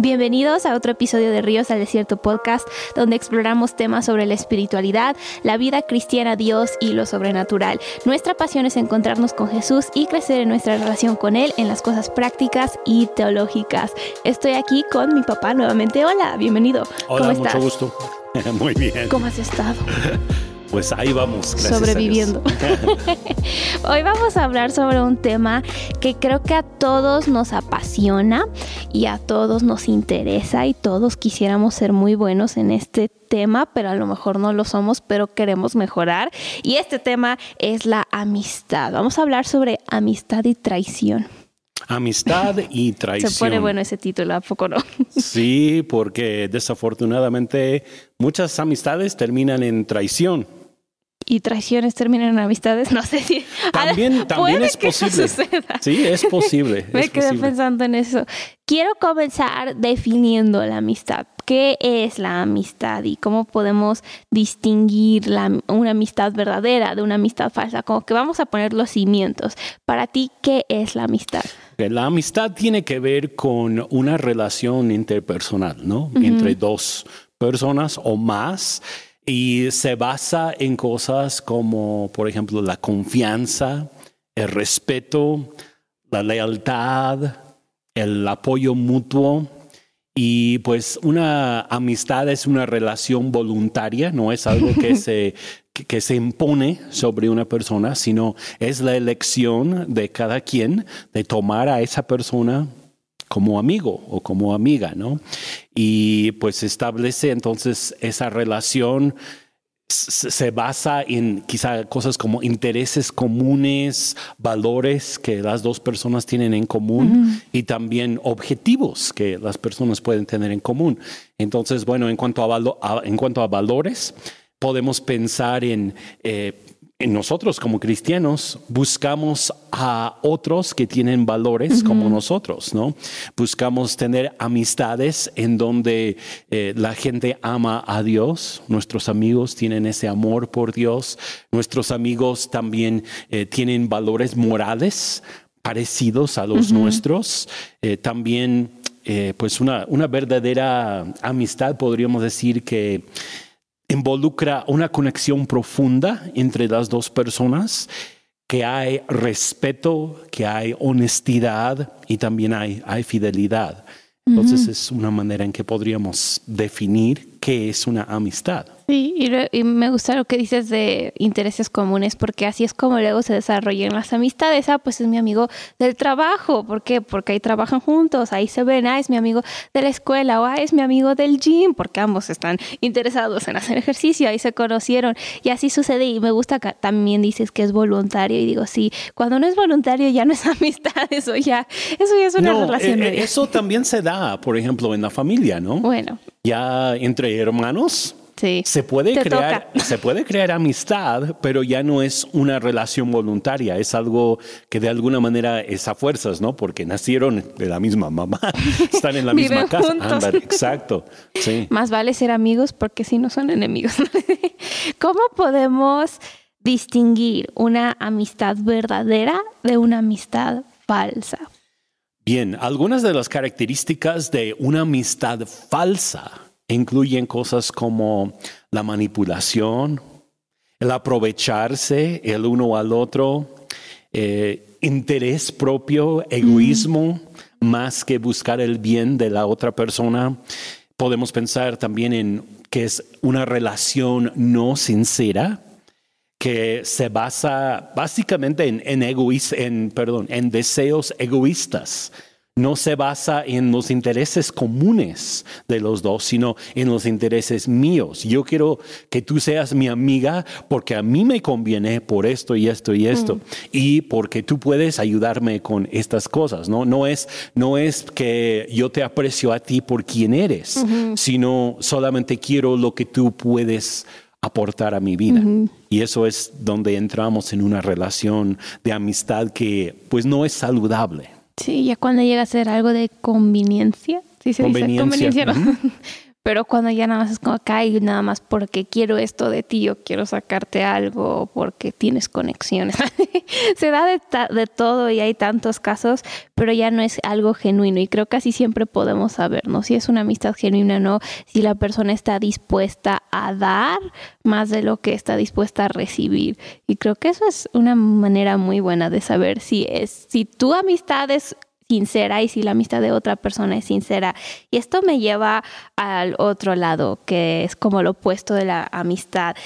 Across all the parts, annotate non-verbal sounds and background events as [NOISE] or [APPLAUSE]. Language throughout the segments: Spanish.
Bienvenidos a otro episodio de Ríos al Desierto Podcast, donde exploramos temas sobre la espiritualidad, la vida cristiana, Dios y lo sobrenatural. Nuestra pasión es encontrarnos con Jesús y crecer en nuestra relación con Él en las cosas prácticas y teológicas. Estoy aquí con mi papá nuevamente. Hola, bienvenido. Hola, ¿Cómo estás? mucho gusto. [LAUGHS] Muy bien. ¿Cómo has estado? [LAUGHS] Pues ahí vamos. Sobreviviendo. [LAUGHS] Hoy vamos a hablar sobre un tema que creo que a todos nos apasiona y a todos nos interesa y todos quisiéramos ser muy buenos en este tema, pero a lo mejor no lo somos, pero queremos mejorar. Y este tema es la amistad. Vamos a hablar sobre amistad y traición. Amistad [LAUGHS] y traición. Se pone bueno ese título, ¿a poco no? [LAUGHS] Sí, porque desafortunadamente muchas amistades terminan en traición. Y traiciones terminan en amistades, no sé si... [LAUGHS] También, también es que posible. suceda. Sí, es posible. [LAUGHS] Me es quedé posible. pensando en eso. Quiero comenzar definiendo la amistad. ¿Qué es la amistad y cómo podemos distinguir la- una amistad verdadera de una amistad falsa? Como que vamos a poner los cimientos. Para ti, ¿qué es la amistad? La amistad tiene que ver con una relación interpersonal, ¿no? Entre dos personas o más. Y se basa en cosas como, por ejemplo, la confianza, el respeto, la lealtad, el apoyo mutuo. Y pues una amistad es una relación voluntaria, no es algo que [LAUGHS] se, que, se impone sobre una persona, sino es la elección de cada quien de tomar a esa persona como amigo o como amiga, ¿no? Y pues establece entonces esa relación se basa en quizá cosas como intereses comunes, valores que las dos personas tienen en común y también objetivos que las personas pueden tener en común. Entonces, bueno, en cuanto a, valo- a- en cuanto a valores, podemos pensar en, eh, en nosotros como cristianos, buscamos a otros que tienen valores como nosotros, ¿no? Buscamos tener amistades en donde eh, la gente ama a Dios, nuestros amigos tienen ese amor por Dios, nuestros amigos también eh, tienen valores morales parecidos a los nuestros, Eh, también pues una, una verdadera amistad podríamos decir que involucra una conexión profunda entre las dos personas, que hay respeto, que hay honestidad y también hay, hay fidelidad. Entonces es una manera en que podríamos definir qué es una amistad. Sí, y, me gusta lo que dices de intereses comunes, porque así es como luego se desarrollan las amistades. Ah, pues es mi amigo del trabajo. ¿Por qué? Porque ahí trabajan juntos, ahí se ven. Ah, es mi amigo de la escuela o ah, es mi amigo del gym, porque ambos están interesados en hacer ejercicio, ahí se conocieron. Y así sucede. Y me gusta que también dices que es voluntario. Y digo, sí, cuando no es voluntario ya no es [LAUGHS] amistad, eso ya, eso ya es una No, relación. eh, eh, media. eso también se da, por ejemplo, en la familia, ¿no? Bueno, Ya entre hermanos sí. se puede Te crear, toca. se puede crear amistad, pero ya no es una relación voluntaria, es algo que de alguna manera es a fuerzas, ¿no? Porque nacieron de la misma mamá, [LAUGHS] están en la misma casa. Ándale, exacto. Sí. Más vale ser amigos porque si no son enemigos. [LAUGHS] ¿Cómo podemos distinguir una amistad verdadera de una amistad falsa? Bien, algunas de las características de una amistad falsa incluyen cosas como la manipulación, el aprovecharse el uno al otro, eh, interés propio, egoísmo, más que buscar el bien de la otra persona. Podemos pensar también en que es una relación no sincera, que se basa básicamente en, en, en, perdón, en deseos egoístas. No se basa en los intereses comunes de los dos, sino en los intereses míos. Yo quiero que tú seas mi amiga porque a mí me conviene por esto y esto y esto. Y porque tú puedes ayudarme con estas cosas, ¿no? No es, no es que yo te aprecio a ti por quien eres, sino solamente quiero lo que tú puedes aportar a mi vida. Y eso es donde entramos en una relación de amistad que pues no es saludable. Sí, ya cuando llega a ser algo de conveniencia. ¿sí se dice? Conveniencia, Conveniencia, ¿no? [LAUGHS] pero cuando ya nada más es como acá y nada más porque quiero esto de ti o quiero sacarte algo porque tienes conexiones. [LAUGHS] Se da de, de, todo y hay tantos casos, pero ya no es algo genuino y creo que así siempre podemos saber, ¿no? Si es una amistad genuina o no, si la persona está dispuesta a dar más de lo que está dispuesta a recibir. Y creo que eso es una manera muy buena de saber si es, si tu amistad es sincera y si la amistad de otra persona es sincera. Y esto me lleva al otro lado, que es como lo opuesto de la amistad.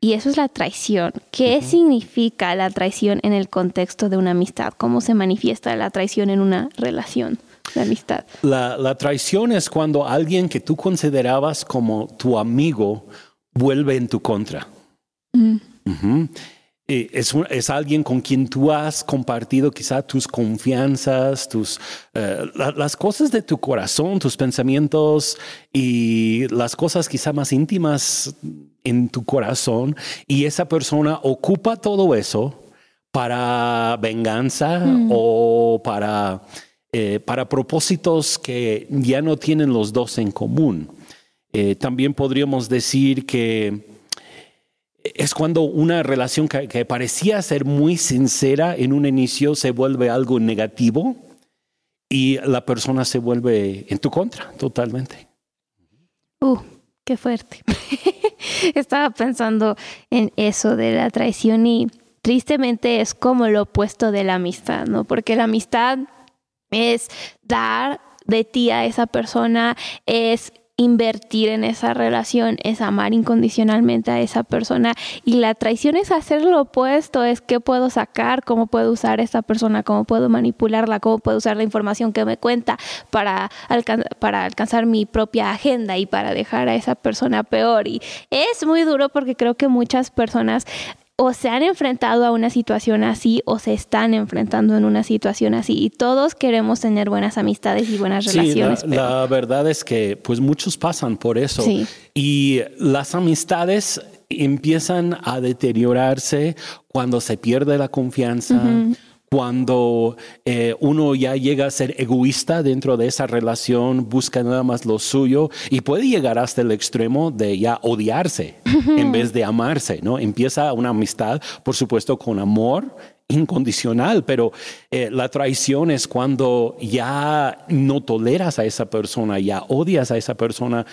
Y eso es la traición. ¿Qué significa la traición en el contexto de una amistad? ¿Cómo se manifiesta la traición en una relación? de amistad. La, traición es cuando alguien que tú considerabas como tu amigo vuelve en tu contra. Mm. Es, alguien con quien tú has compartido quizá tus confianzas, tus, eh, las cosas de tu corazón, tus pensamientos y las cosas quizá más íntimas en tu corazón. Y esa persona ocupa todo eso para venganza mm. o para, eh, para propósitos que ya no tienen los dos en común. Eh, también podríamos decir que es cuando una relación que, parecía ser muy sincera en un inicio se vuelve algo negativo y la persona se vuelve en tu contra totalmente. Uh, qué fuerte. [LAUGHS] Estaba pensando en eso de la traición y tristemente es como lo opuesto de la amistad, ¿no? Porque la amistad es dar de ti a esa persona, es invertir en esa relación, es amar incondicionalmente a esa persona y la traición es hacer lo opuesto, es qué puedo sacar, cómo puedo usar a esa persona, cómo puedo manipularla, cómo puedo usar la información que me cuenta para, para alcanzar mi propia agenda y para dejar a esa persona peor. Y es muy duro porque creo que muchas personas o se han enfrentado a una situación así o se están enfrentando en una situación así y todos queremos tener buenas amistades y buenas relaciones. La, la verdad es que pues muchos pasan por eso y las amistades empiezan a deteriorarse cuando se pierde la confianza cuando eh, uno ya llega a ser egoísta dentro de esa relación, busca nada más lo suyo y puede llegar hasta el extremo de ya odiarse en vez de amarse, ¿no? Empieza una amistad, por supuesto, con amor incondicional, pero eh, la traición es cuando ya no toleras a esa persona, ya odias a esa persona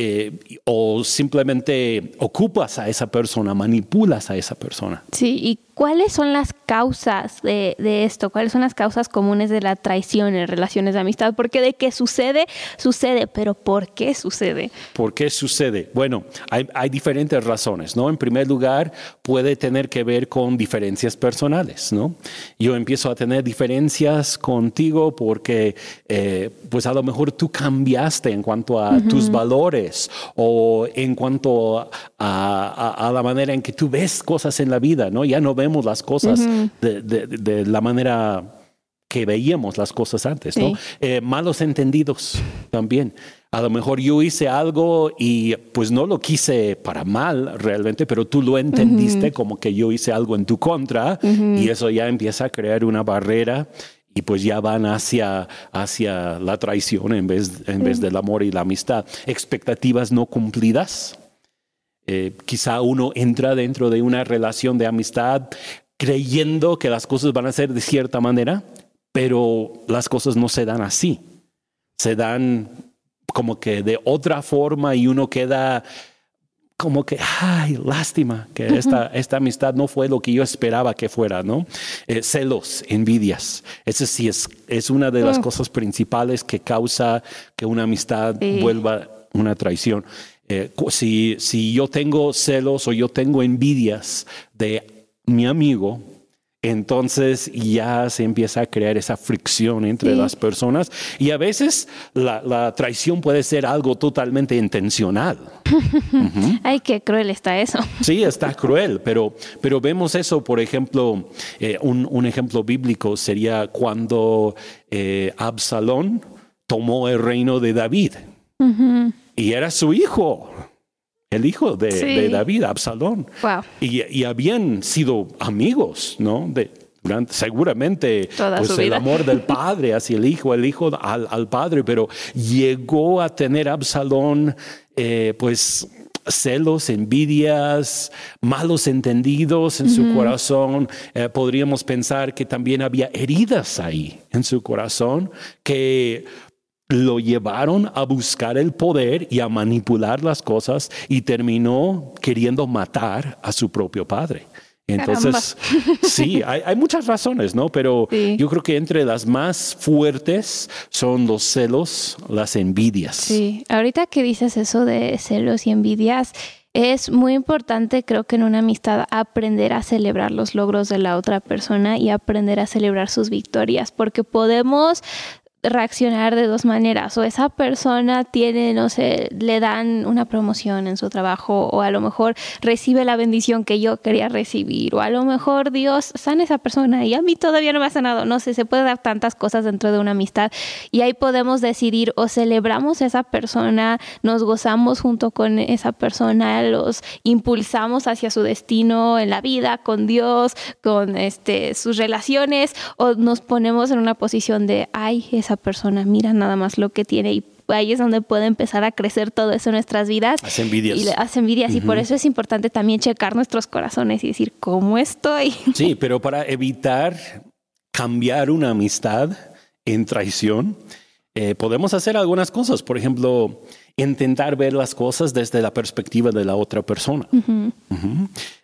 eh, o simplemente ocupas a esa persona, manipulas a esa persona. Sí, y ¿Cuáles son las causas de, esto? ¿Cuáles son las causas comunes de la traición en relaciones de amistad? Porque de que sucede, sucede, pero ¿por qué sucede? ¿Por qué sucede? Bueno, hay, diferentes razones, ¿no? En primer lugar, puede tener que ver con diferencias personales, ¿no? Yo empiezo a tener diferencias contigo porque, eh, pues a lo mejor tú cambiaste en cuanto a tus valores o en cuanto a, a, la manera en que tú ves cosas en la vida, ¿no? Ya no vemos las cosas de, la manera que veíamos las cosas antes, ¿no? Eh, malos entendidos también. A lo mejor yo hice algo y pues no lo quise para mal realmente, pero tú lo entendiste como que yo hice algo en tu contra y eso ya empieza a crear una barrera y pues ya van hacia, hacia la traición en vez, en vez del amor y la amistad. Expectativas no cumplidas eh, quizá uno entra dentro de una relación de amistad creyendo que las cosas van a ser de cierta manera, pero las cosas no se dan así. Se dan como que de otra forma y uno queda como que, ay, lástima que esta, esta amistad no fue lo que yo esperaba que fuera, ¿no? Eh, celos, envidias. Eso sí es, es una de las mm. cosas principales que causa que una amistad vuelva una traición. Eh, si, si yo tengo celos o yo tengo envidias de mi amigo, entonces ya se empieza a crear esa fricción entre las personas y a veces la, traición puede ser algo totalmente intencional. [LAUGHS] Ay, qué cruel está eso. Sí, está cruel, pero, pero vemos eso, por ejemplo, eh, un, ejemplo bíblico sería cuando eh, Absalón tomó el reino de David. Y era su hijo, el hijo de, David, Absalón. Y, habían sido amigos, ¿no? De, durante, seguramente pues, el amor del [LAUGHS] padre hacia el hijo, el hijo al, padre, pero llegó a tener Absalón, eh, pues celos, envidias, malos entendidos en su corazón. Eh, podríamos pensar que también había heridas ahí en su corazón que lo llevaron a buscar el poder y a manipular las cosas y terminó queriendo matar a su propio padre. Entonces, sí, hay, muchas razones, ¿no? Pero yo creo que entre las más fuertes son los celos, las envidias. Sí, ahorita que dices eso de celos y envidias, es muy importante, creo que en una amistad, aprender a celebrar los logros de la otra persona y aprender a celebrar sus victorias, porque podemos reaccionar de dos maneras. O esa persona tiene, no sé, le dan una promoción en su trabajo o a lo mejor recibe la bendición que yo quería recibir o a lo mejor Dios sana a esa persona y a mí todavía no me ha sanado. No sé, se puede dar tantas cosas dentro de una amistad y ahí podemos decidir o celebramos esa persona, nos gozamos junto con esa persona, los impulsamos hacia su destino en la vida, con Dios, con este, sus relaciones o nos ponemos en una posición de, ay, esa persona, mira nada más lo que tiene y ahí es donde puede empezar a crecer todo eso en nuestras vidas. Hace envidias. Y hace envidias. Y por eso es importante también checar nuestros corazones y decir, ¿cómo estoy? [LAUGHS] Sí, pero para evitar cambiar una amistad en traición, eh, podemos hacer algunas cosas. Por ejemplo, intentar ver las cosas desde la perspectiva de la otra persona.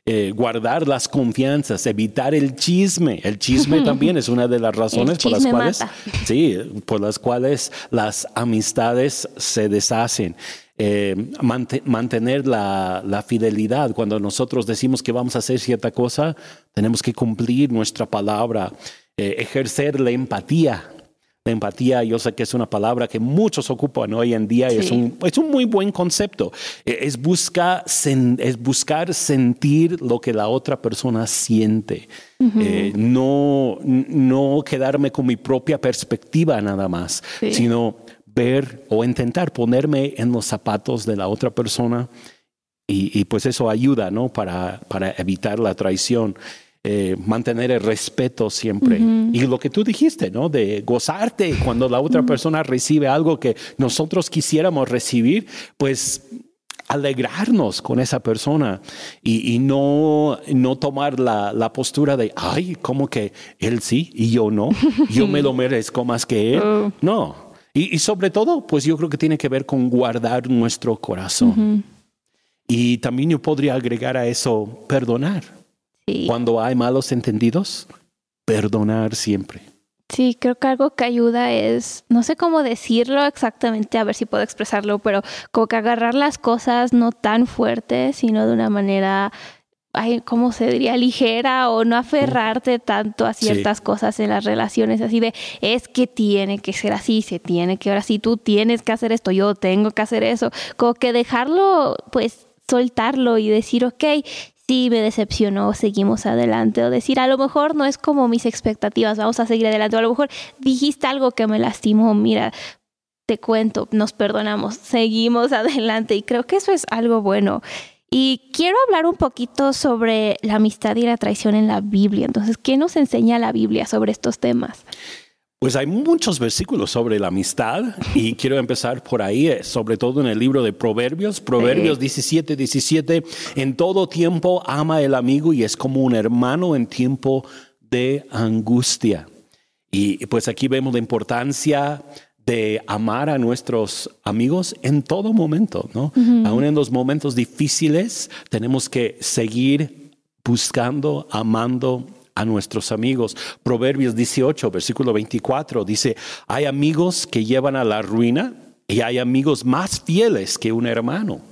Eh, guardar las confianzas, evitar el chisme. El chisme también es una de las razones por las cuales, sí, por las cuales las amistades se deshacen. Eh, mantener la, fidelidad. Cuando nosotros decimos que vamos a hacer cierta cosa, tenemos que cumplir nuestra palabra, eh, ejercer la empatía la empatía, yo sé que es una palabra que muchos ocupan hoy en día, es, un, es un muy buen concepto. E, es, busca, es buscar sentir lo que la otra persona siente, eh, no, no quedarme con mi propia perspectiva nada más, sino ver o intentar ponerme en los zapatos de la otra persona y, y pues eso ayuda ¿no? para, para evitar la traición. Eh, mantener el respeto siempre. Y lo que tú dijiste, ¿no? De gozarte cuando la otra persona recibe algo que nosotros quisiéramos recibir, pues alegrarnos con esa persona y, no, no tomar la, postura de, ay, como que él sí y yo no, [LAUGHS] yo me lo merezco más que él. Oh. No. Y, sobre todo, pues yo creo que tiene que ver con guardar nuestro corazón. Y también yo podría agregar a eso perdonar. Cuando hay malos entendidos, perdonar siempre. Sí, creo que algo que ayuda es, no sé cómo decirlo exactamente, a ver si puedo expresarlo, pero como que agarrar las cosas no tan fuertes, sino de una manera, ay, ¿cómo se diría? Ligera o no aferrarte tanto a ciertas cosas en las relaciones, así de, es que tiene que ser así, se tiene que, ahora sí, tú tienes que hacer esto, yo tengo que hacer eso, como que dejarlo, pues soltarlo y decir, ok, sí me decepcionó, seguimos adelante, o decir, a lo mejor no es como mis expectativas, vamos a seguir adelante, o a lo mejor dijiste algo que me lastimó, mira, te cuento, nos perdonamos, seguimos [LAUGHS] adelante, y creo que eso es algo bueno. Y quiero hablar un poquito sobre la amistad y la traición en la Biblia. Entonces, ¿qué nos enseña la Biblia sobre estos temas? Pues hay muchos versículos sobre la amistad y quiero empezar por ahí, eh, sobre todo en el libro de Proverbios, Proverbios 17, 17, en todo tiempo ama el amigo y es como un hermano en tiempo de angustia. Y pues aquí vemos la importancia de amar a nuestros amigos en todo momento, ¿no? Aún en los momentos difíciles tenemos que seguir buscando, amando a nuestros amigos. Proverbios 18, versículo 24 dice, hay amigos que llevan a la ruina y hay amigos más fieles que un hermano. [LAUGHS]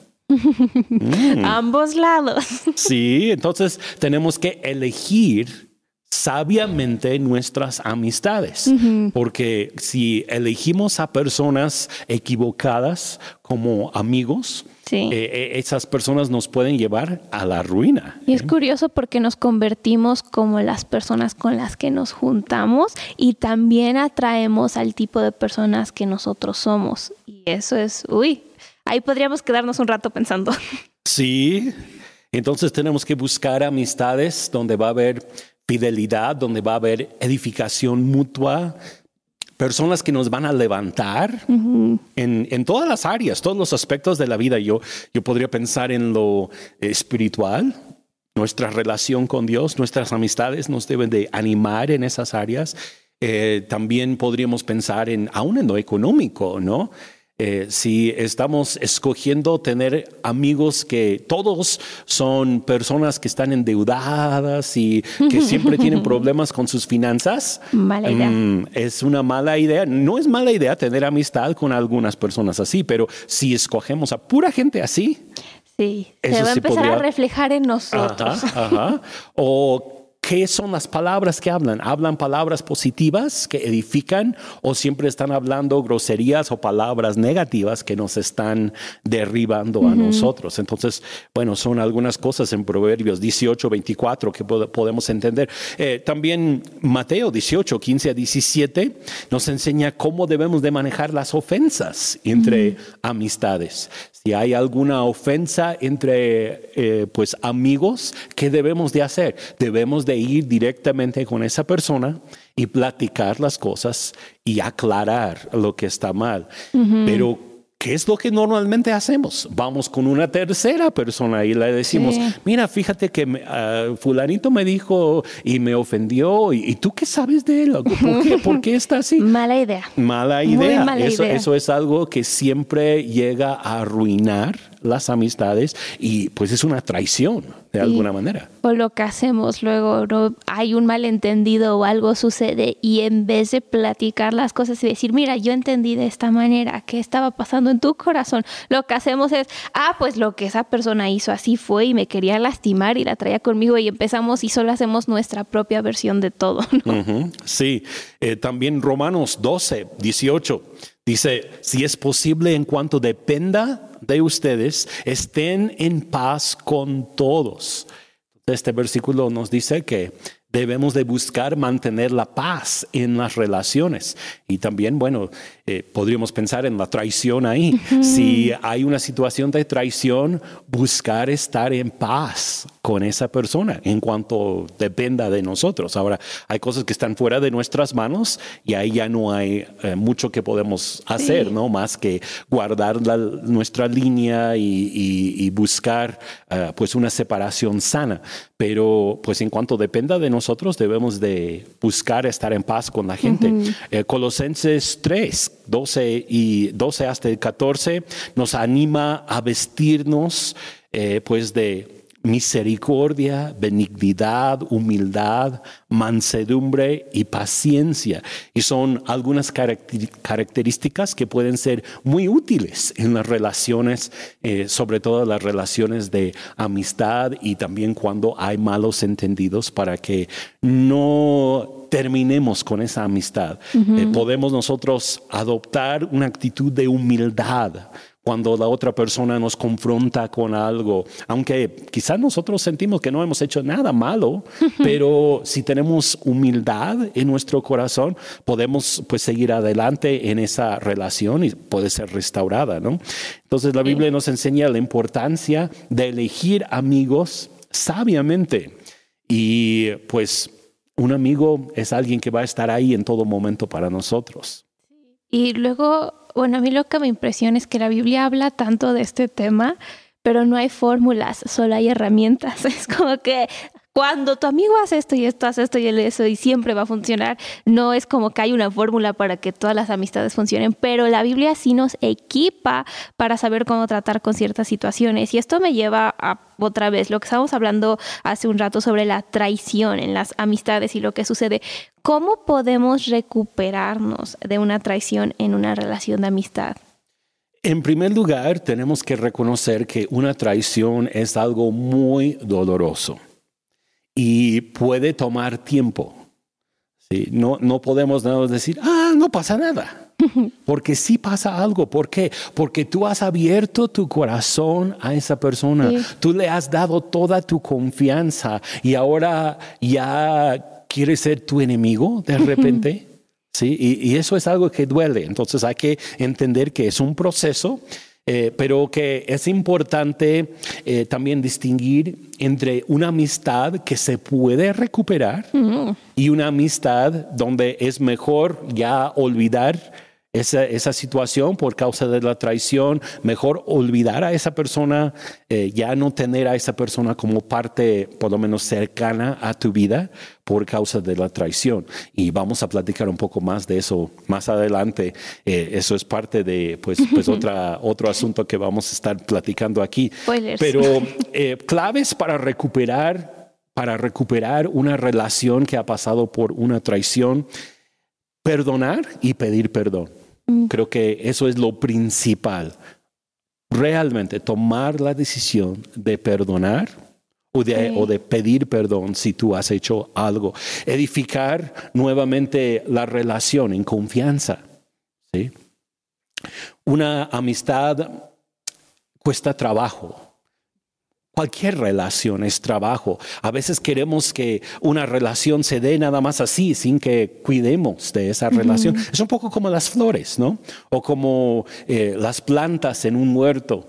Mm. Ambos lados. sí, entonces tenemos que elegir sabiamente nuestras amistades, porque si elegimos a personas equivocadas como amigos, eh, eh, esas personas nos pueden llevar a la ruina. Y es ¿eh? curioso porque nos convertimos como las personas con las que nos juntamos y también atraemos al tipo de personas que nosotros somos. Y eso es, uy, ahí podríamos quedarnos un rato pensando. [LAUGHS] Sí, entonces tenemos que buscar amistades donde va a haber fidelidad, donde va a haber edificación mutua, personas que nos van a levantar en, en, todas las áreas, todos los aspectos de la vida. Yo, yo podría pensar en lo espiritual, nuestra relación con Dios, nuestras amistades nos deben de animar en esas áreas. Eh, también podríamos pensar en, aún en lo económico, ¿no? Eh, si estamos escogiendo tener amigos que todos son personas que están endeudadas y que siempre tienen [LAUGHS] problemas con sus finanzas, mala idea. Mm, es una mala idea. No es mala idea tener amistad con algunas personas así, pero si escogemos a pura gente así, sí, se va a empezar a reflejar en nosotros. Ajá, O ¿Qué son las palabras que hablan? ¿Hablan palabras positivas que edifican o siempre están hablando groserías o palabras negativas que nos están derribando a nosotros? Entonces, bueno, son algunas cosas en Proverbios 18, 24 que podemos entender. Eh, también Mateo 18, 15 a 17 nos enseña cómo debemos de manejar las ofensas entre amistades. Si hay alguna ofensa entre eh, pues amigos, ¿qué debemos de hacer? Debemos de ir directamente con esa persona y platicar las cosas y aclarar lo que está mal. Pero ¿Qué es lo que normalmente hacemos? Vamos con una tercera persona y le decimos, mira, fíjate que ah, fulanito me dijo y me ofendió, y, tú qué sabes de él, ¿Por qué, [LAUGHS] está así? Mala idea. Mala idea. eso, eso es algo que siempre llega a arruinar las amistades y pues es una traición de alguna manera. O lo que hacemos luego, ¿no? hay un malentendido o algo sucede y en vez de platicar las cosas y decir, mira, yo entendí de esta manera, ¿qué estaba pasando en tu corazón? Lo que hacemos es, ah, pues lo que esa persona hizo así fue y me quería lastimar y la traía conmigo y empezamos y solo hacemos nuestra propia versión de todo. Sí, eh, también Romanos 12, 18 dice, si es posible en cuanto dependa de ustedes estén en paz con todos. Este versículo nos dice que debemos de buscar mantener la paz en las relaciones. Y también, bueno, eh, podríamos pensar en la traición ahí. Si hay una situación de traición, buscar estar en paz con esa persona en cuanto dependa de nosotros. Ahora, hay cosas que están fuera de nuestras manos y ahí ya no hay eh, mucho que podemos hacer, ¿no? Más que guardar nuestra línea y, buscar eh, pues una separación sana. Pero pues en cuanto dependa de nosotros, debemos de buscar estar en paz con la gente. Eh, Colosenses 3, 12 y 12 hasta el 14 nos anima a vestirnos pues de misericordia, benignidad, humildad, mansedumbre y paciencia. Y son algunas características que pueden ser muy útiles en las relaciones, eh, sobre todo las relaciones de amistad y también cuando hay malos entendidos para que no terminemos con esa amistad. Eh, podemos nosotros adoptar una actitud de humildad cuando la otra persona nos confronta con algo, aunque quizás nosotros sentimos que no hemos hecho nada malo, [LAUGHS] pero si tenemos humildad en nuestro corazón, podemos pues seguir adelante en esa relación y puede ser restaurada, ¿no? Entonces la Biblia nos enseña la importancia de elegir amigos sabiamente y pues un amigo es alguien que va a estar ahí en todo momento para nosotros. Y luego bueno, a mí lo que me impresiona es que la Biblia habla tanto de este tema, pero no hay fórmulas, solo hay herramientas. [LAUGHS] Es como que cuando tu amigo hace esto y esto, hace esto y eso y siempre va a funcionar, no es como que hay una fórmula para que todas las amistades funcionen, pero la Biblia sí nos equipa para saber cómo tratar con ciertas situaciones. Y esto me lleva a otra vez lo que estábamos hablando hace un rato sobre la traición en las amistades y lo que sucede. ¿Cómo podemos recuperarnos de una traición en una relación de amistad? En primer lugar, tenemos que reconocer que una traición es algo muy doloroso y puede tomar tiempo. ¿sí? No, no podemos decir, ah, no pasa nada. [LAUGHS] Porque sí pasa algo. ¿Por qué? Porque tú has abierto tu corazón a esa persona. Tú le has dado toda tu confianza y ahora ya quiere ser tu enemigo de repente. Sí, y, y, eso es algo que duele. Entonces hay que entender que es un proceso Eh, pero que es importante eh, también distinguir entre una amistad que se puede recuperar y una amistad donde es mejor ya olvidar esa, esa, situación por causa de la traición, mejor olvidar a esa persona, eh, ya no tener a esa persona como parte por lo menos cercana a tu vida por causa de la traición. Y vamos a platicar un poco más de eso más adelante. Eh, eso es parte de pues, pues [LAUGHS] otra, otro asunto que vamos a estar platicando aquí. Pero [LAUGHS] eh, claves para recuperar, para recuperar una relación que ha pasado por una traición, perdonar y pedir perdón. Mm. Creo que eso es lo principal. Realmente tomar la decisión de perdonar o de, o de, pedir perdón si tú has hecho algo. Edificar nuevamente la relación en confianza. ¿sí? Una amistad cuesta trabajo. Cualquier relación es trabajo. A veces queremos que una relación se dé nada más así, sin que cuidemos de esa relación. Es un poco como las flores, ¿no? O como eh, las plantas en un huerto.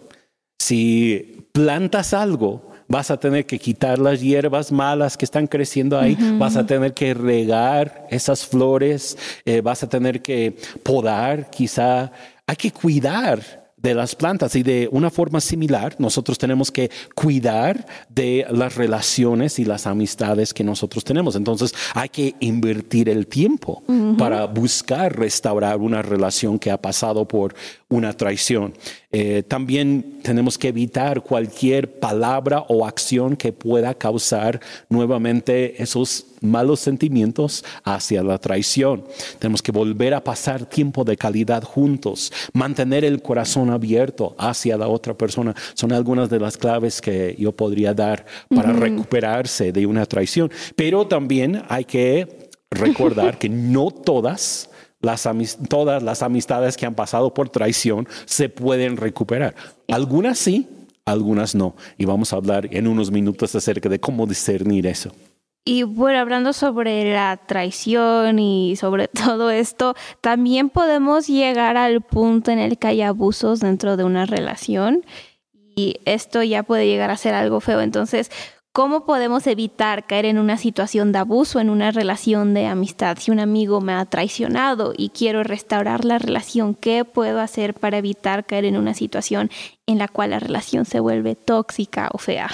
Si plantas algo, vas a tener que quitar las hierbas malas que están creciendo ahí, vas a tener que regar esas flores, eh, vas a tener que podar quizá. Hay que cuidar de las plantas y de una forma similar nosotros tenemos que cuidar de las relaciones y las amistades que nosotros tenemos. Entonces hay que invertir el tiempo para buscar restaurar una relación que ha pasado por una traición. Eh, también tenemos que evitar cualquier palabra o acción que pueda causar nuevamente esos malos sentimientos hacia la traición. Tenemos que volver a pasar tiempo de calidad juntos, mantener el corazón abierto hacia la otra persona. Son algunas de las claves que yo podría dar para recuperarse de una traición. Pero también hay que recordar que [LAUGHS] no todas todas las amistades que han pasado por traición se pueden recuperar. Algunas sí, algunas no. Y vamos a hablar en unos minutos acerca de cómo discernir eso. Y bueno, hablando sobre la traición y sobre [LAUGHS] todo esto, también podemos llegar al punto en el que hay abusos dentro de una relación y esto ya puede llegar a ser algo feo. Entonces, ¿Cómo podemos evitar caer en una situación de abuso en una relación de amistad? Si un amigo me ha traicionado y quiero restaurar la relación, ¿qué puedo hacer para evitar caer en una situación en la cual la relación se vuelve tóxica o fea?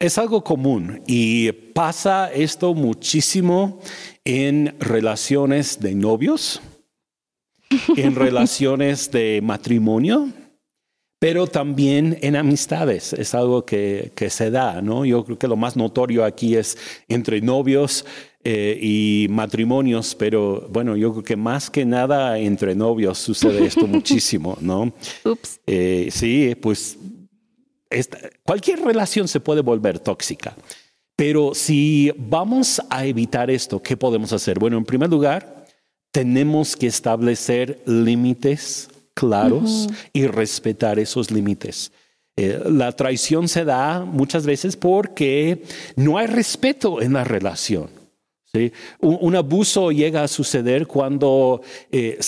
Es algo común y pasa esto muchísimo en relaciones de novios, en [LAUGHS] relaciones de matrimonio, pero también en amistades. Es algo que, se da, ¿no? Yo creo que lo más notorio aquí es entre novios eh, y matrimonios, pero bueno, yo creo que más que nada entre novios sucede esto [LAUGHS] muchísimo, ¿no? Ups. Eh, sí, pues cualquier relación se puede volver tóxica. Pero si vamos a evitar esto, ¿qué podemos hacer? Bueno, en primer lugar, tenemos que establecer límites claros y respetar esos límites. Eh, la traición se da muchas veces porque no hay respeto en la relación. ¿Sí? Un, abuso llega a suceder cuando eh,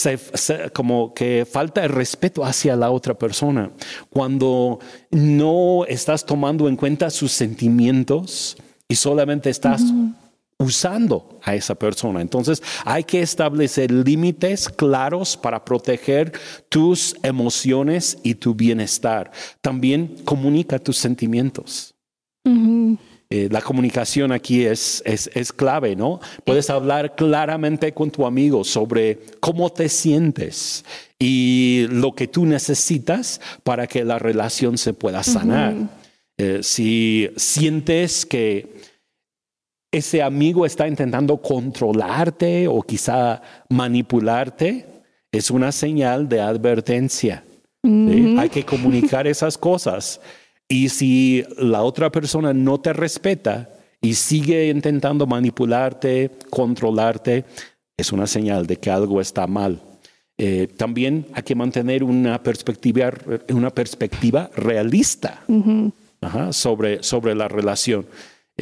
como que falta el respeto hacia la otra persona, cuando no estás tomando en cuenta sus sentimientos y solamente estás usando a esa persona. Entonces hay que establecer límites claros para proteger tus emociones y tu bienestar. También comunica tus sentimientos. Eh, la comunicación aquí es, es, es, clave, ¿no? Puedes hablar claramente con tu amigo sobre cómo te sientes y lo que tú necesitas para que la relación se pueda sanar. Eh, si sientes que ese amigo está intentando controlarte o quizá manipularte, es una señal de advertencia. Hay que comunicar esas cosas. [LAUGHS] Y si la otra persona no te respeta y sigue intentando manipularte, controlarte, es una señal de que algo está mal. Eh, también hay que mantener una perspectiva, una perspectiva realista sobre, sobre la relación.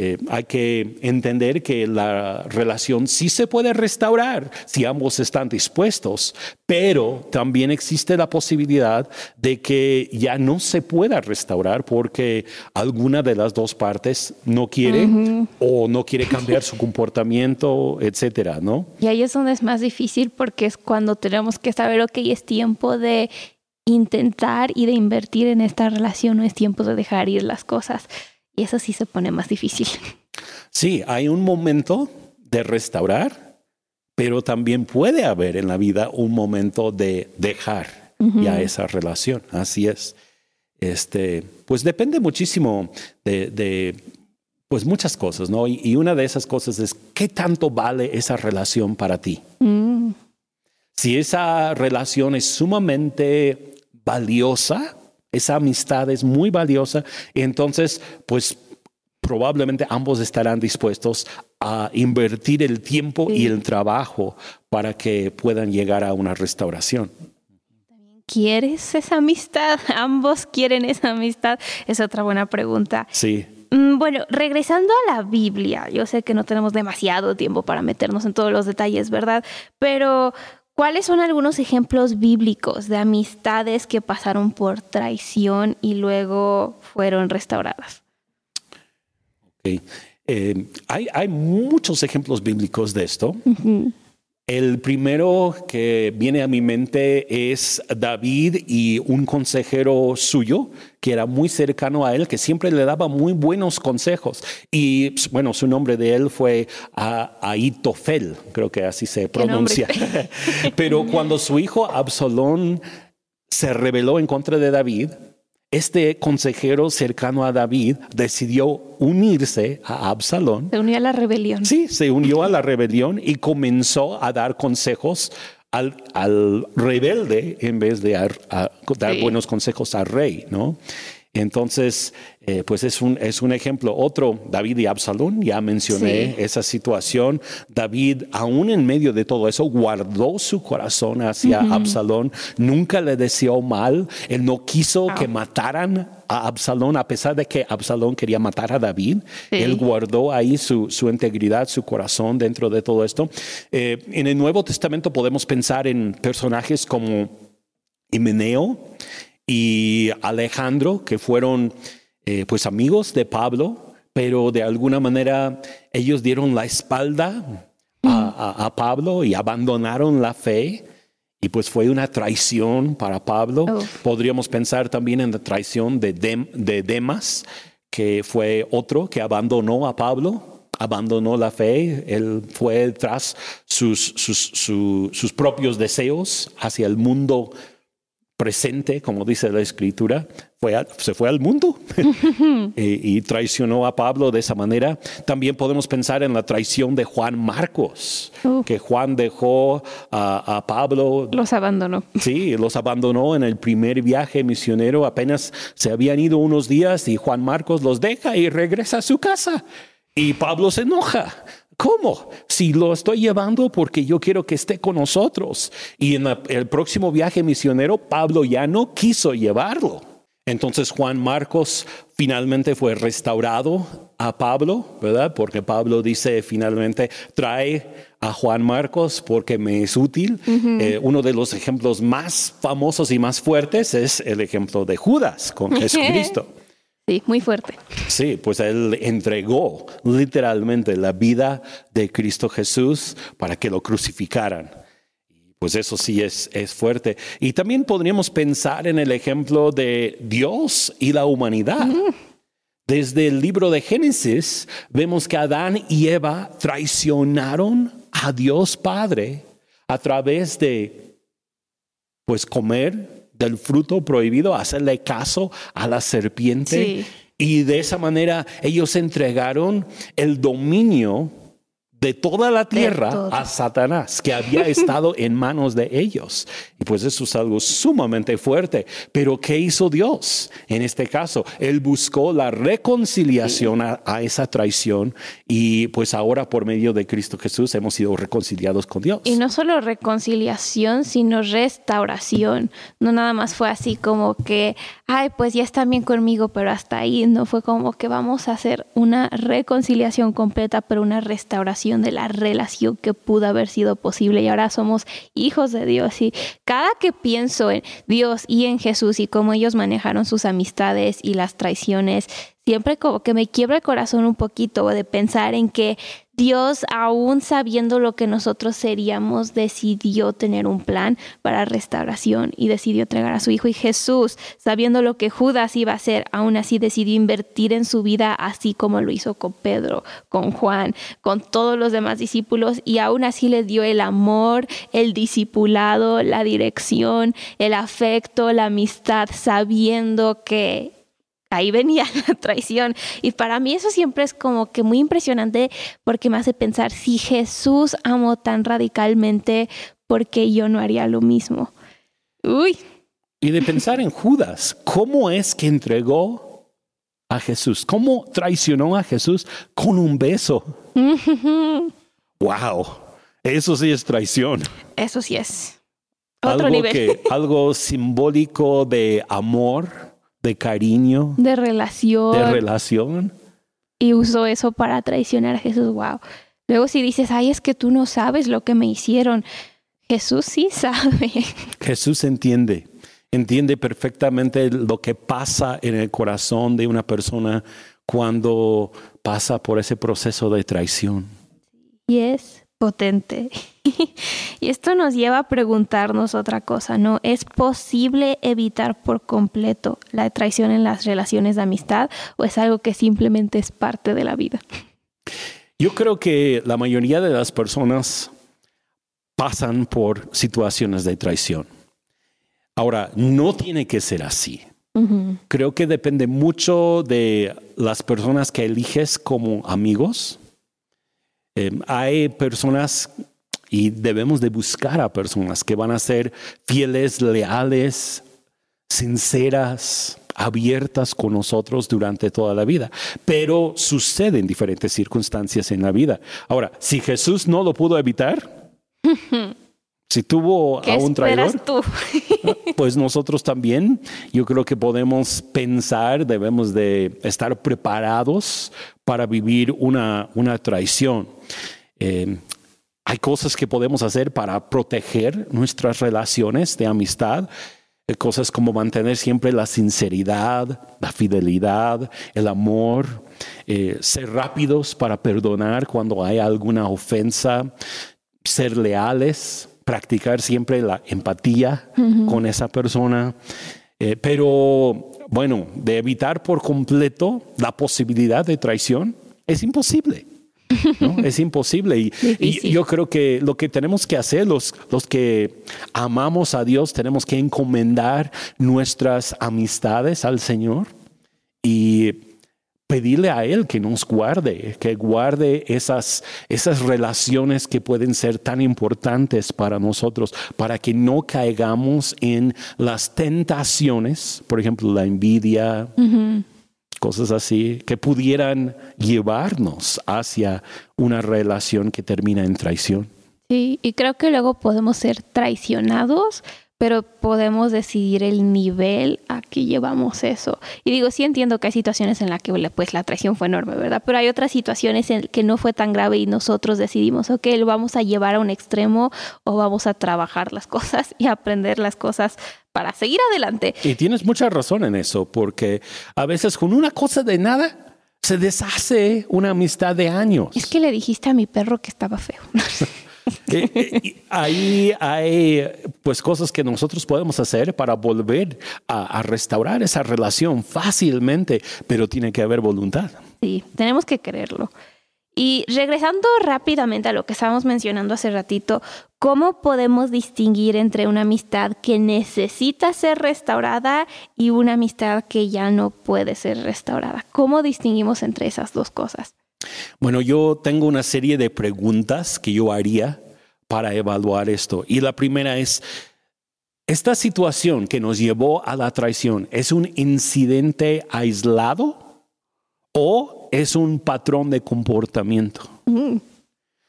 Eh, hay que entender que la relación sí se puede restaurar si ambos están dispuestos, pero también existe la posibilidad de que ya no se pueda restaurar porque alguna de las dos partes no quiere o no quiere cambiar su comportamiento, etcétera, ¿no? Y ahí es donde es más difícil porque es cuando tenemos que saber, ok, es tiempo de intentar y de invertir en esta relación, no es tiempo de dejar ir las cosas. Y eso sí se pone más difícil. Sí, hay un momento de restaurar, pero también puede haber en la vida un momento de dejar ya esa relación. Así es. Este, pues depende muchísimo de, pues muchas cosas, ¿no? Y, una de esas cosas es qué tanto vale esa relación para ti. Mm. Si esa relación es sumamente valiosa, esa amistad es muy valiosa, entonces, pues probablemente ambos estarán dispuestos a invertir el tiempo y el trabajo para que puedan llegar a una restauración. ¿Quieres esa amistad? [LAUGHS] ¿Ambos quieren esa amistad? Es otra buena pregunta. Sí. Mm, bueno, regresando a la Biblia, yo sé que no tenemos demasiado tiempo para meternos en todos los detalles, ¿verdad? Pero ¿Cuáles son algunos ejemplos bíblicos de amistades que pasaron por traición y luego fueron restauradas? Eh, hay, muchos ejemplos bíblicos de esto. El primero que viene a mi mente es David y un consejero suyo que era muy cercano a él, que siempre le daba muy buenos consejos. Y pues, bueno, su nombre de él fue Aitofel, creo que así se pronuncia. [LAUGHS] Pero cuando su hijo Absalón se rebeló en contra de David, este consejero cercano a David decidió unirse a Absalón. Se unió a la rebelión. Sí, se unió a la rebelión y comenzó a dar consejos al, rebelde en vez de dar buenos consejos al rey, ¿no? Entonces, eh, pues es un, es un ejemplo. Otro, David y Absalón, ya mencioné esa situación. David, aún en medio de todo eso, guardó su corazón hacia Absalón, nunca le deseó mal, él no quiso que mataran a Absalón, a pesar de que Absalón quería matar a David, él guardó ahí su, integridad, su corazón dentro de todo esto. Eh, en el Nuevo Testamento podemos pensar en personajes como Himeneo, y Alejandro, que fueron eh, pues amigos de Pablo, pero de alguna manera ellos dieron la espalda a, Pablo y abandonaron la fe. Y pues fue una traición para Pablo. Podríamos pensar también en la traición de, de Demas, que fue otro que abandonó a Pablo, abandonó la fe, él fue tras sus, sus, sus propios deseos hacia el mundo presente, como dice la escritura, fue se fue al mundo [LAUGHS] y, traicionó a Pablo de esa manera. También podemos pensar en la traición de Juan Marcos, que Juan dejó a, Pablo. Los abandonó. Sí, los abandonó en el primer viaje misionero. Apenas se habían ido unos días y Juan Marcos los deja y regresa a su casa. Y Pablo se enoja. ¿Cómo? Si lo estoy llevando porque yo quiero que esté con nosotros. Y en el próximo viaje misionero, Pablo ya no quiso llevarlo. Entonces Juan Marcos finalmente fue restaurado a Pablo, ¿verdad? Porque Pablo dice finalmente, trae a Juan Marcos porque me es útil. Eh, uno de los ejemplos más famosos y más fuertes es el ejemplo de Judas con [LAUGHS] Jesucristo. Sí, muy fuerte. Sí, pues él entregó literalmente la vida de Cristo Jesús para que lo crucificaran. Pues eso sí es, es fuerte. Y también podríamos pensar en el ejemplo de Dios y la humanidad. Desde el libro de Génesis vemos que Adán y Eva traicionaron a Dios Padre a través de pues comer del fruto prohibido, hacerle caso a la serpiente. Y de esa manera ellos entregaron el dominio de toda la tierra a Satanás, que había [LAUGHS] estado en manos de ellos. Y pues eso es algo sumamente fuerte. Pero ¿qué hizo Dios en este caso? Él buscó la reconciliación a, esa traición y pues ahora por medio de Cristo Jesús hemos sido reconciliados con Dios. Y no solo reconciliación, sino restauración. No nada más fue así como que, ay, pues ya están bien conmigo, pero hasta ahí. No fue como que vamos a hacer una reconciliación completa, pero una restauración de la relación que pudo haber sido posible y ahora somos hijos de Dios. Y cada que pienso en Dios y en Jesús y cómo ellos manejaron sus amistades y las traiciones, siempre como que me quiebra el corazón un poquito de pensar en que Dios, aún sabiendo lo que nosotros seríamos, decidió tener un plan para restauración y decidió entregar a su Hijo. Y Jesús, sabiendo lo que Judas iba a hacer, aún así decidió invertir en su vida, así como lo hizo con Pedro, con Juan, con todos los demás discípulos. Y aún así le dio el amor, el discipulado, la dirección, el afecto, la amistad, sabiendo que ahí venía [LAUGHS] la traición. Y para mí eso siempre es como que muy impresionante porque me hace pensar, si Jesús amó tan radicalmente, ¿por qué yo no haría lo mismo? Uy. Y de pensar en Judas, ¿cómo es que entregó a Jesús? ¿Cómo traicionó a Jesús con un beso? [LAUGHS] wow, eso sí es traición. Eso sí es. Otro algo nivel. Que, algo simbólico de amor de cariño, de relación. De relación. Y usó eso para traicionar a Jesús. Wow. Luego si dices, ay, es que tú no sabes lo que me hicieron. Jesús sí [LAUGHS] sabe. Jesús entiende, entiende perfectamente lo que pasa en el corazón de una persona cuando pasa por ese proceso de traición. Y es potente. [LAUGHS] y esto nos lleva a preguntarnos otra cosa, ¿no? ¿Es posible evitar por completo la traición en las relaciones de amistad o es algo que simplemente es parte de la vida? Yo creo que la mayoría de las personas pasan por situaciones de traición. Ahora, no tiene que ser así. Creo que depende mucho de las personas que eliges como amigos. Em, hay personas y debemos de buscar a personas que van a ser fieles, leales, sinceras, abiertas con nosotros durante toda la vida. Pero suceden diferentes circunstancias en la vida. Ahora, si Jesús no lo pudo evitar, [LAUGHS] si tuvo a un traidor, tú? [LAUGHS] pues nosotros también, yo creo que podemos pensar, debemos de estar preparados para vivir una, una traición. Eh, hay cosas que podemos hacer para proteger nuestras relaciones de amistad, eh, cosas como mantener siempre la sinceridad, la fidelidad, el amor, eh, ser rápidos para perdonar cuando hay alguna ofensa, ser leales, practicar siempre la empatía con esa persona. Eh, pero bueno, de evitar por completo la posibilidad de traición es imposible. [LAUGHS] Es imposible. Y, yo creo que lo que tenemos que hacer, los, los que amamos a Dios, tenemos que encomendar nuestras amistades al Señor y pedirle a Él que nos guarde, que guarde esas, esas relaciones que pueden ser tan importantes para nosotros, para que no caigamos en las tentaciones, por ejemplo, la envidia, cosas así, que pudieran llevarnos hacia una relación que termina en traición. Sí, y creo que luego podemos ser traicionados, pero podemos decidir el nivel a que llevamos eso. Y digo, sí entiendo que hay situaciones en las que pues, la traición fue enorme, ¿verdad? Pero hay otras situaciones en que no fue tan grave y nosotros decidimos, ok, lo vamos a llevar a un extremo o vamos a trabajar las cosas y aprender las cosas para seguir adelante. Y tienes mucha razón en eso, porque a veces con una cosa de nada se deshace una amistad de años. Es que le dijiste a mi perro que estaba feo. [LAUGHS] Eh, ahí hay pues cosas que nosotros podemos hacer para volver a, restaurar esa relación fácilmente, pero tiene que haber voluntad. Sí, tenemos que quererlo. Y regresando rápidamente a lo que estábamos mencionando hace ratito, ¿cómo podemos distinguir entre una amistad que necesita ser restaurada y una amistad que ya no puede ser restaurada? ¿Cómo distinguimos entre esas dos cosas? Bueno, yo tengo una serie de preguntas que yo haría para evaluar esto. Y la primera es, ¿esta situación que nos llevó a la traición es un incidente aislado o es un patrón de comportamiento? Mm.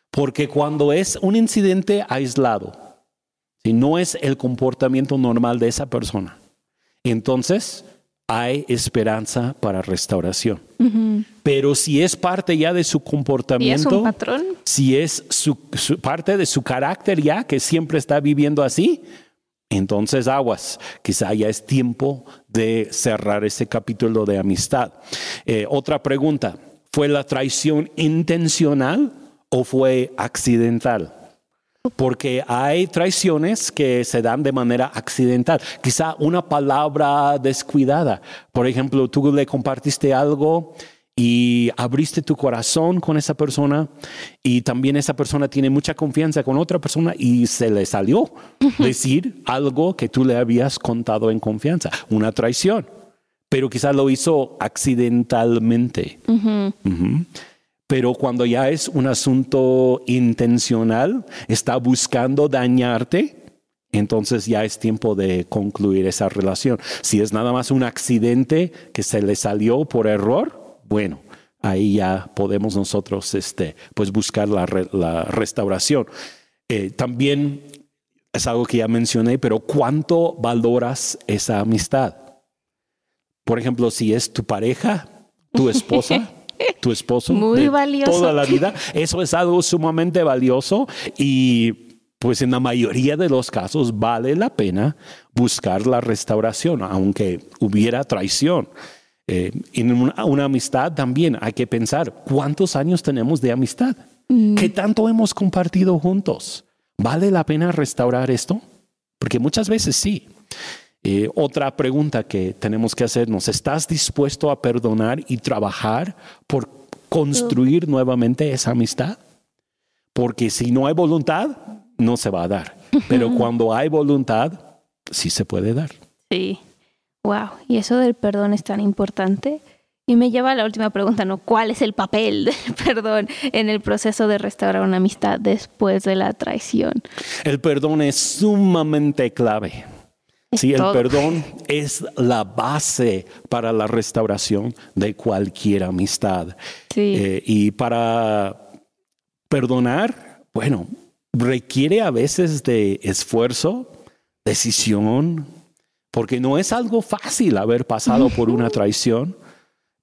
Porque cuando es un incidente aislado, si no es el comportamiento normal de esa persona, entonces hay esperanza para restauración. Pero si es parte ya de su comportamiento, ¿Y es un patrón? si es su, parte de su carácter ya, que siempre está viviendo así, entonces aguas, quizá ya es tiempo de cerrar ese capítulo de amistad. Eh, otra pregunta, ¿fue la traición intencional o fue accidental? Porque hay traiciones que se dan de manera accidental. Quizá una palabra descuidada. Por ejemplo, tú le compartiste algo y abriste tu corazón con esa persona y también esa persona tiene mucha confianza con otra persona y se le salió decir algo que tú le habías contado en confianza, una traición, pero quizá lo hizo accidentalmente. Pero cuando ya es un asunto intencional, está buscando dañarte, entonces ya es tiempo de concluir esa relación. Si es nada más un accidente que se le salió por error, bueno, ahí ya podemos nosotros este, pues buscar la, restauración. Eh, también es algo que ya mencioné, pero ¿cuánto valoras esa amistad? Por ejemplo, si es tu pareja, tu esposa. [LAUGHS] tu esposo Muy valioso. toda la vida. Eso es algo sumamente valioso y pues en la mayoría de los casos vale la pena buscar la restauración, aunque hubiera traición. Eh, en una, amistad también hay que pensar cuántos años tenemos de amistad, mm. qué tanto hemos compartido juntos. ¿Vale la pena restaurar esto? Porque muchas veces sí. Eh, otra pregunta que tenemos que hacernos, ¿estás dispuesto a perdonar y trabajar por construir nuevamente esa amistad? Porque si no hay voluntad, no se va a dar. Pero cuando hay voluntad, sí se puede dar. Sí. Wow. Y eso del perdón es tan importante. Y me lleva a la última pregunta, ¿no? ¿Cuál es el papel del [LAUGHS] perdón en el proceso de restaurar una amistad después de la traición? El perdón es sumamente clave. [LAUGHS] Sí, el perdón es la base para la restauración de cualquier amistad. Eh, y para perdonar, bueno, requiere a veces de esfuerzo, decisión, porque no es algo fácil haber pasado por una traición,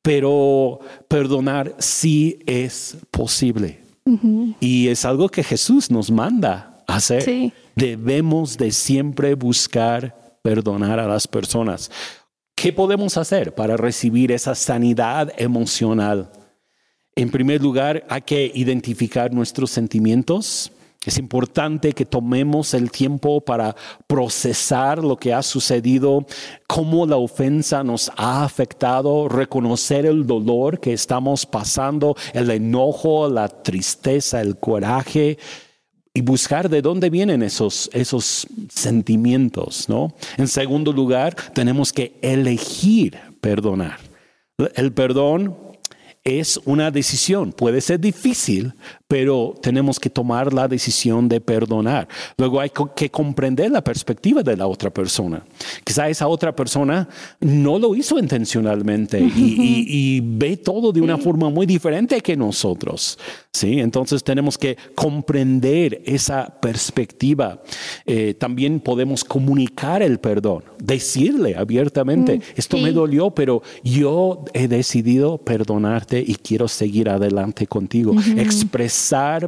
pero perdonar sí es posible. Y es algo que Jesús nos manda hacer. Debemos de siempre buscar perdonar a las personas. ¿Qué podemos hacer para recibir esa sanidad emocional? En primer lugar, hay que identificar nuestros sentimientos. Es importante que tomemos el tiempo para procesar lo que ha sucedido, cómo la ofensa nos ha afectado, reconocer el dolor que estamos pasando, el enojo, la tristeza, el coraje y buscar de dónde vienen esos, esos sentimientos, ¿no? En segundo lugar, tenemos que elegir perdonar. El perdón es una decisión, puede ser difícil, pero tenemos que tomar la decisión de perdonar. Luego hay que comprender la perspectiva de la otra persona. Quizá esa otra persona no lo hizo intencionalmente y, ve todo de una forma muy diferente que nosotros. ¿sí? Entonces tenemos que comprender esa perspectiva. Eh, también podemos comunicar el perdón, decirle abiertamente, mm, esto me dolió, pero yo he decidido perdonarte y quiero seguir adelante contigo. Expresar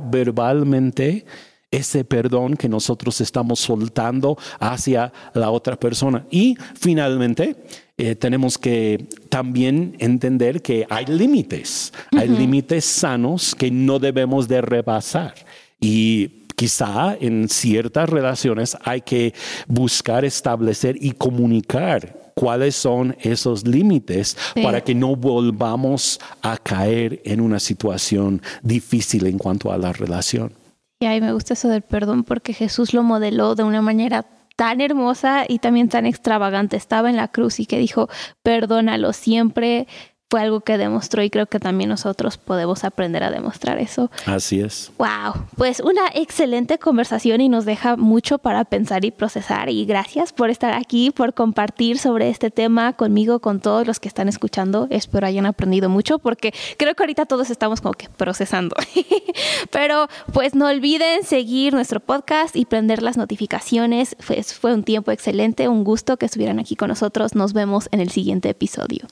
verbalmente ese perdón que nosotros estamos soltando hacia la otra persona. Y finalmente, eh, tenemos que también entender que hay límites, hay límites sanos que no debemos de rebasar. Y quizá en ciertas relaciones hay que buscar establecer y comunicar cuáles son esos límites para que no volvamos a caer en una situación difícil en cuanto a la relación. Y a mí me gusta eso del perdón porque Jesús lo modeló de una manera tan hermosa y también tan extravagante. Estaba en la cruz y que dijo, perdónalo siempre, fue algo que demostró y creo que también nosotros podemos aprender a demostrar eso. Así es. Wow, pues una excelente conversación y nos deja mucho para pensar y procesar y gracias por estar aquí, por compartir sobre este tema conmigo, con todos los que están escuchando. Espero hayan aprendido mucho porque creo que ahorita todos estamos como que procesando. [LAUGHS] Pero pues no olviden seguir nuestro podcast y prender las notificaciones. Pues fue un tiempo excelente, un gusto que estuvieran aquí con nosotros. Nos vemos en el siguiente episodio.